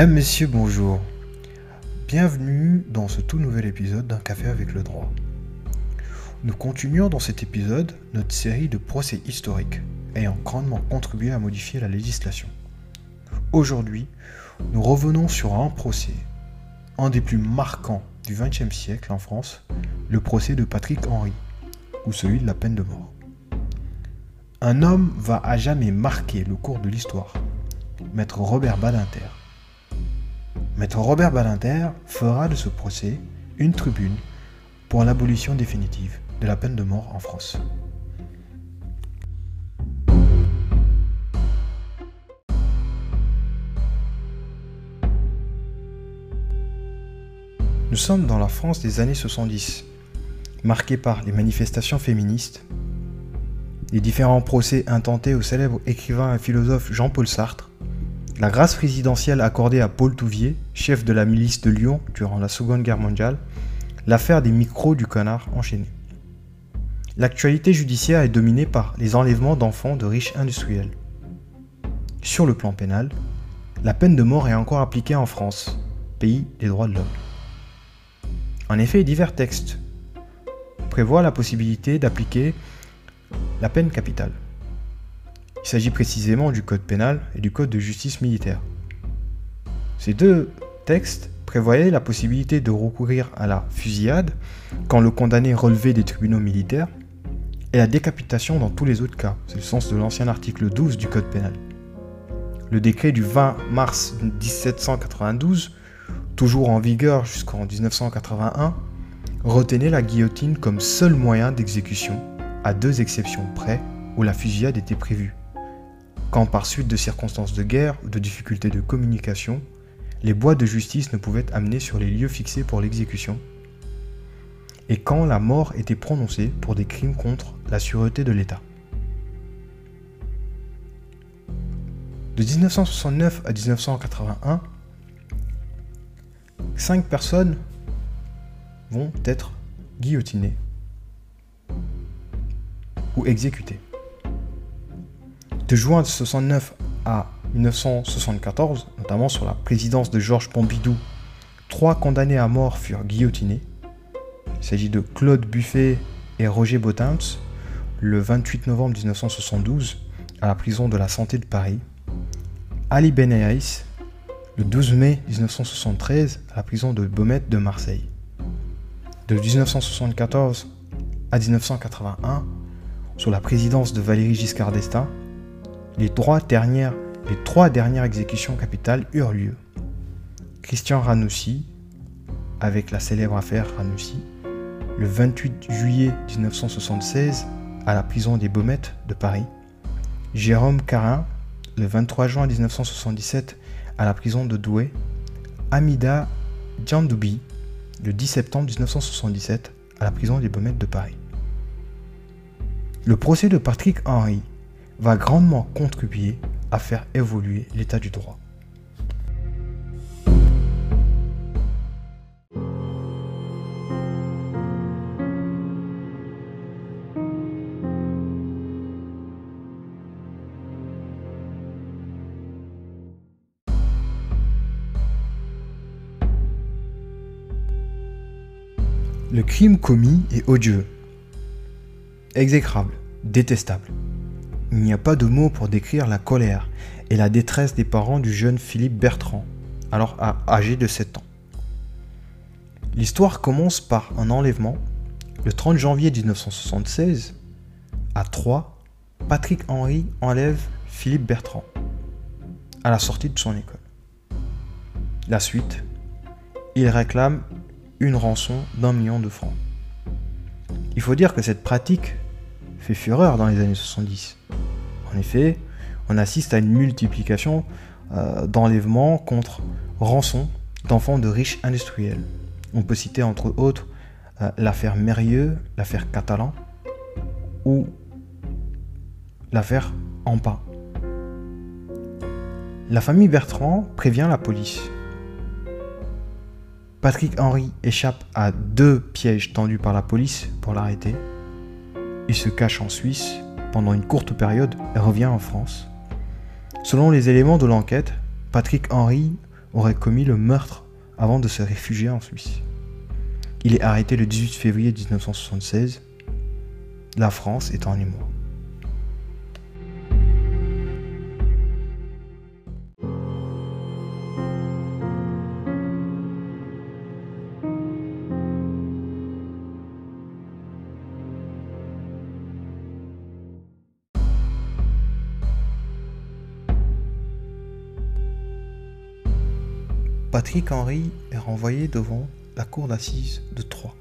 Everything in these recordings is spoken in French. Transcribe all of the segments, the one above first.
Mesdames, Messieurs, bonjour. Bienvenue dans ce tout nouvel épisode d'un café avec le droit. Nous continuons dans cet épisode notre série de procès historiques ayant grandement contribué à modifier la législation. Aujourd'hui, nous revenons sur un procès, un des plus marquants du XXe siècle en France, le procès de Patrick Henry, ou celui de la peine de mort. Un homme va à jamais marquer le cours de l'histoire, Maître Robert Badinter. Maître Robert Badinter fera de ce procès une tribune pour l'abolition définitive de la peine de mort en France. Nous sommes dans la France des années 70, marquée par les manifestations féministes, les différents procès intentés au célèbre écrivain et philosophe Jean-Paul Sartre, la grâce présidentielle accordée à Paul Touvier, chef de la milice de Lyon durant la Seconde Guerre mondiale, l'affaire des micros du canard enchaîné. L'actualité judiciaire est dominée par les enlèvements d'enfants de riches industriels. Sur le plan pénal, la peine de mort est encore appliquée en France, pays des droits de l'homme. En effet, divers textes prévoient la possibilité d'appliquer la peine capitale. Il s'agit précisément du Code pénal et du Code de justice militaire. Ces deux textes prévoyaient la possibilité de recourir à la fusillade quand le condamné relevait des tribunaux militaires et la décapitation dans tous les autres cas. C'est le sens de l'ancien article 12 du Code pénal. Le décret du 20 mars 1792 toujours en vigueur jusqu'en 1981, retenait la guillotine comme seul moyen d'exécution, à deux exceptions près où la fusillade était prévue. Quand par suite de circonstances de guerre ou de difficultés de communication, les bois de justice ne pouvaient être amenés sur les lieux fixés pour l'exécution, et quand la mort était prononcée pour des crimes contre la sûreté de l'État. De 1969 à 1981, cinq personnes vont être guillotinées ou exécutées. De juin 1969 à 1974, notamment sur la présidence de Georges Pompidou, trois condamnés à mort furent guillotinés. Il s'agit de Claude Buffet et Roger Botins, le 28 novembre 1972, à la prison de la Santé de Paris. Ali Benaïs, le 12 mai 1973 à la prison de Baumette de Marseille. De 1974 à 1981, sous la présidence de Valéry Giscard d'Estaing, les trois dernières, les trois dernières exécutions capitales eurent lieu. Christian Ranoussi, avec la célèbre affaire Ranoussi, le 28 juillet 1976 à la prison des Baumettes de Paris. Jérôme Carin, le 23 juin 1977 à la prison de Douai, Amida Djandoubi, le 10 septembre 1977, à la prison des Baumettes de Paris. Le procès de Patrick Henry va grandement contribuer à faire évoluer l'état du droit. Le crime commis est odieux, exécrable, détestable. Il n'y a pas de mots pour décrire la colère et la détresse des parents du jeune Philippe Bertrand, alors âgé de 7 ans. L'histoire commence par un enlèvement. Le 30 janvier 1976, à Troyes, Patrick Henry enlève Philippe Bertrand à la sortie de son école. La suite, il réclame une rançon d'un million de francs. Il faut dire que cette pratique fait fureur dans les années 70. En effet, on assiste à une multiplication euh, d'enlèvements contre rançon d'enfants de riches industriels. On peut citer entre autres euh, l'affaire Mérieux, l'affaire Catalan ou l'affaire Ampa. La famille Bertrand prévient la police Patrick Henry échappe à deux pièges tendus par la police pour l'arrêter. Il se cache en Suisse pendant une courte période et revient en France. Selon les éléments de l'enquête, Patrick Henry aurait commis le meurtre avant de se réfugier en Suisse. Il est arrêté le 18 février 1976, la France est en émoi. Patrick Henry est renvoyé devant la cour d'assises de Troyes.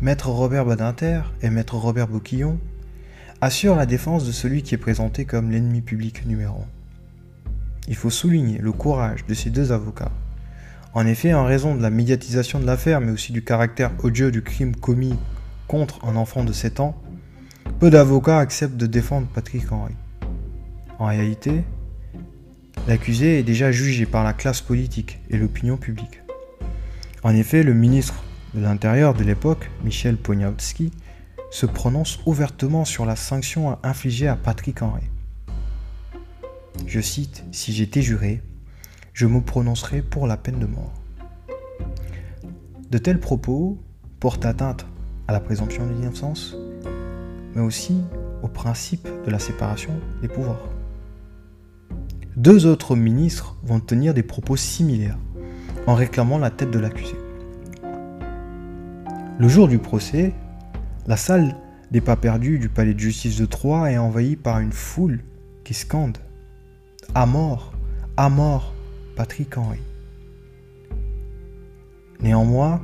Maître Robert Badinter et Maître Robert Bouquillon assurent la défense de celui qui est présenté comme l'ennemi public numéro 1. Il faut souligner le courage de ces deux avocats. En effet, en raison de la médiatisation de l'affaire, mais aussi du caractère odieux du crime commis contre un enfant de 7 ans, peu d'avocats acceptent de défendre Patrick Henry. En réalité, l'accusé est déjà jugé par la classe politique et l'opinion publique. En effet, le ministre de l'Intérieur de l'époque, Michel Poniatowski, se prononce ouvertement sur la sanction infligée à Patrick Henry. Je cite, Si j'étais juré, je me prononcerais pour la peine de mort. De tels propos portent atteinte à la présomption d'innocence, mais aussi au principe de la séparation des pouvoirs. Deux autres ministres vont tenir des propos similaires en réclamant la tête de l'accusé. Le jour du procès, la salle des pas perdus du palais de justice de Troyes est envahie par une foule qui scande À mort, à mort, Patrick Henry. Néanmoins,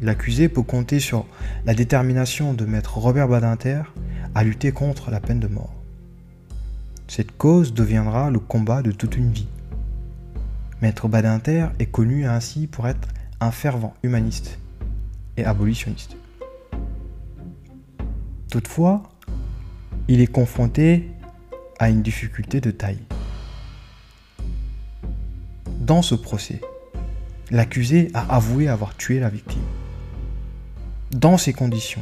l'accusé peut compter sur la détermination de maître Robert Badinter à lutter contre la peine de mort. Cette cause deviendra le combat de toute une vie. Maître Badinter est connu ainsi pour être un fervent humaniste et abolitionniste. Toutefois, il est confronté à une difficulté de taille. Dans ce procès, l'accusé a avoué avoir tué la victime. Dans ces conditions,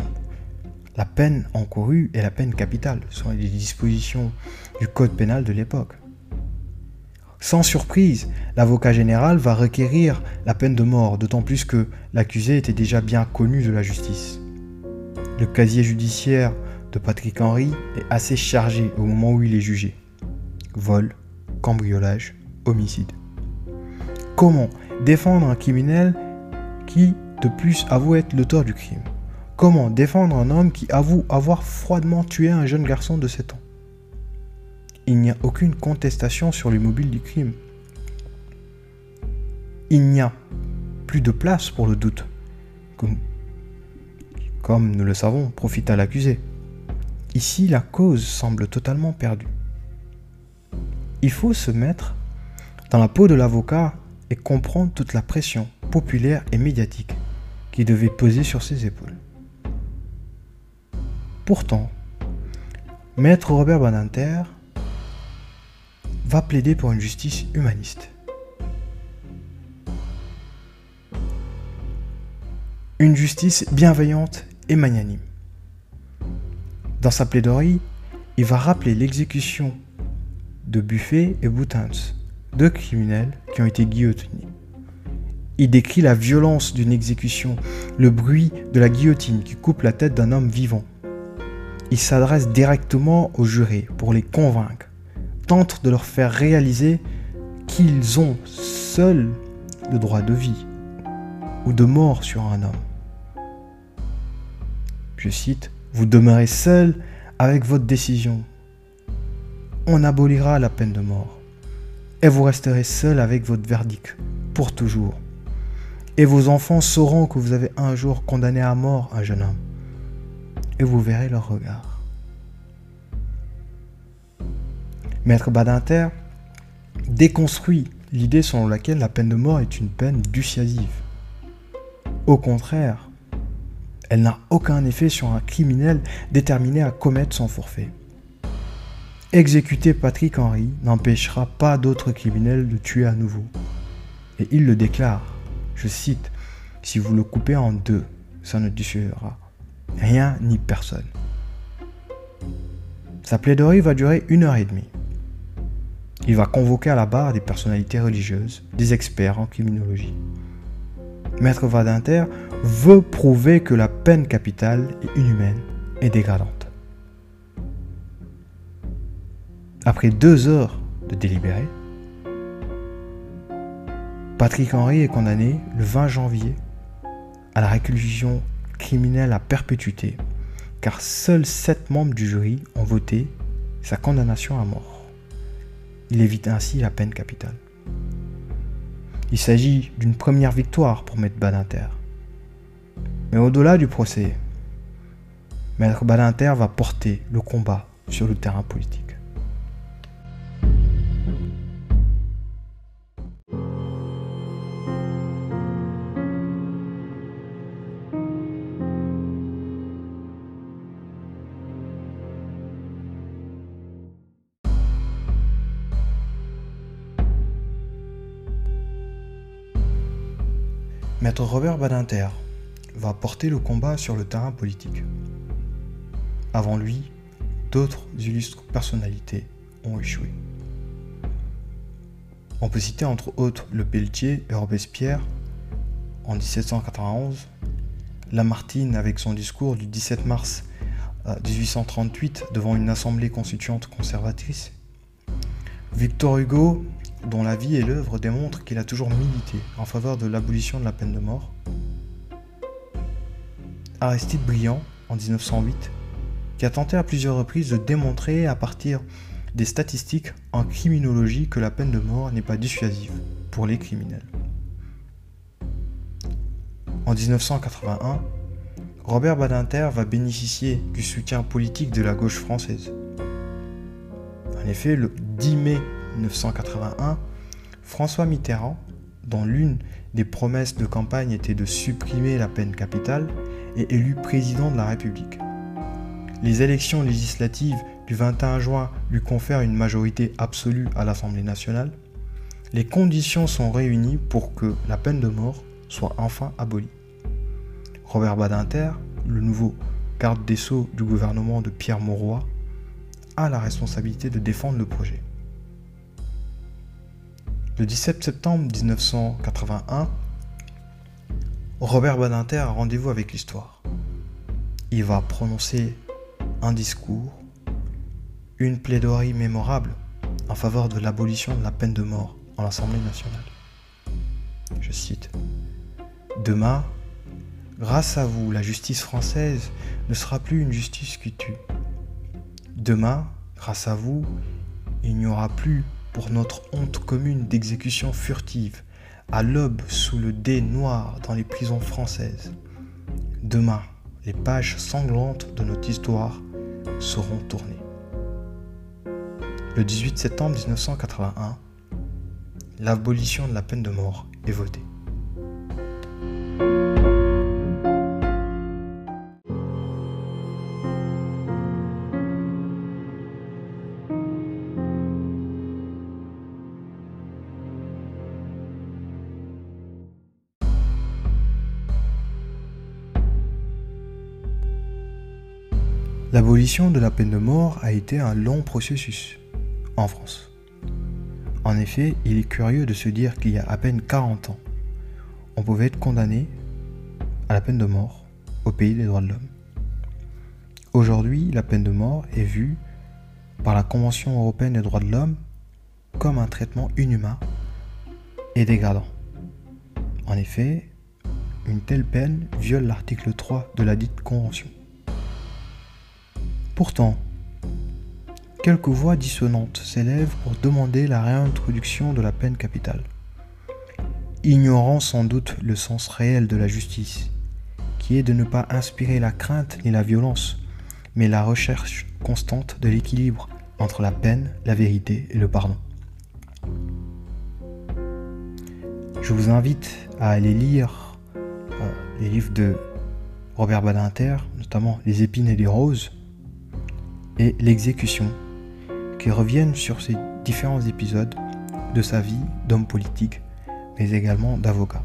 la peine encourue est la peine capitale, selon les dispositions du code pénal de l'époque. Sans surprise, l'avocat général va requérir la peine de mort, d'autant plus que l'accusé était déjà bien connu de la justice. Le casier judiciaire de Patrick Henry est assez chargé au moment où il est jugé. Vol, cambriolage, homicide. Comment défendre un criminel qui, de plus, avoue être l'auteur du crime? Comment défendre un homme qui avoue avoir froidement tué un jeune garçon de 7 ans? Il n'y a aucune contestation sur l'immobile du crime. Il n'y a plus de place pour le doute. Comme, comme nous le savons, profite à l'accusé. Ici, la cause semble totalement perdue. Il faut se mettre dans la peau de l'avocat et comprendre toute la pression populaire et médiatique qui devait peser sur ses épaules. Pourtant, Maître Robert Badinter va plaider pour une justice humaniste. Une justice bienveillante et magnanime. Dans sa plaidoirie, il va rappeler l'exécution de Buffet et Boutins, deux criminels qui ont été guillotinés. Il décrit la violence d'une exécution, le bruit de la guillotine qui coupe la tête d'un homme vivant, il s'adresse directement aux jurés pour les convaincre, tente de leur faire réaliser qu'ils ont seuls le droit de vie ou de mort sur un homme. Je cite, Vous demeurez seul avec votre décision. On abolira la peine de mort. Et vous resterez seul avec votre verdict, pour toujours. Et vos enfants sauront que vous avez un jour condamné à mort un jeune homme et vous verrez leur regard. Maître Badinter déconstruit l'idée selon laquelle la peine de mort est une peine dissuasive. Au contraire, elle n'a aucun effet sur un criminel déterminé à commettre son forfait. Exécuter Patrick Henry n'empêchera pas d'autres criminels de tuer à nouveau. Et il le déclare, je cite, Si vous le coupez en deux, ça ne dissuadera rien ni personne. Sa plaidoirie va durer une heure et demie. Il va convoquer à la barre des personnalités religieuses, des experts en criminologie. Maître Vadinter veut prouver que la peine capitale est inhumaine et dégradante. Après deux heures de délibéré, Patrick Henry est condamné le 20 janvier à la réclusion criminelle à perpétuité, car seuls sept membres du jury ont voté sa condamnation à mort. Il évite ainsi la peine capitale. Il s'agit d'une première victoire pour Maître Badinter. Mais au-delà du procès, Maître Badinter va porter le combat sur le terrain politique. Maître Robert Badinter va porter le combat sur le terrain politique. Avant lui, d'autres illustres personnalités ont échoué. On peut citer entre autres le Pelletier et Robespierre en 1791, Lamartine avec son discours du 17 mars 1838 euh, devant une assemblée constituante conservatrice, Victor Hugo dont la vie et l'œuvre démontrent qu'il a toujours milité en faveur de l'abolition de la peine de mort. Aristide Briand, en 1908, qui a tenté à plusieurs reprises de démontrer à partir des statistiques en criminologie que la peine de mort n'est pas dissuasive pour les criminels. En 1981, Robert Badinter va bénéficier du soutien politique de la gauche française. En effet, le 10 mai 1981, François Mitterrand, dont l'une des promesses de campagne était de supprimer la peine capitale, est élu président de la République. Les élections législatives du 21 juin lui confèrent une majorité absolue à l'Assemblée nationale. Les conditions sont réunies pour que la peine de mort soit enfin abolie. Robert Badinter, le nouveau garde des sceaux du gouvernement de Pierre Mauroy, a la responsabilité de défendre le projet. Le 17 septembre 1981, Robert Badinter a rendez-vous avec l'histoire. Il va prononcer un discours, une plaidoirie mémorable en faveur de l'abolition de la peine de mort en l'Assemblée nationale. Je cite Demain, grâce à vous, la justice française ne sera plus une justice qui tue. Demain, grâce à vous, il n'y aura plus pour notre honte commune d'exécution furtive, à l'aube sous le dé noir dans les prisons françaises. Demain, les pages sanglantes de notre histoire seront tournées. Le 18 septembre 1981, l'abolition de la peine de mort est votée. L'abolition de la peine de mort a été un long processus en France. En effet, il est curieux de se dire qu'il y a à peine 40 ans, on pouvait être condamné à la peine de mort au pays des droits de l'homme. Aujourd'hui, la peine de mort est vue par la Convention européenne des droits de l'homme comme un traitement inhumain et dégradant. En effet, une telle peine viole l'article 3 de la dite Convention. Pourtant, quelques voix dissonantes s'élèvent pour demander la réintroduction de la peine capitale, ignorant sans doute le sens réel de la justice, qui est de ne pas inspirer la crainte ni la violence, mais la recherche constante de l'équilibre entre la peine, la vérité et le pardon. Je vous invite à aller lire euh, les livres de Robert Badinter, notamment Les épines et les roses, et l'exécution, qui reviennent sur ces différents épisodes de sa vie d'homme politique, mais également d'avocat.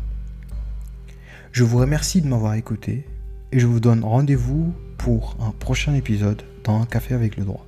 Je vous remercie de m'avoir écouté et je vous donne rendez-vous pour un prochain épisode dans Un café avec le droit.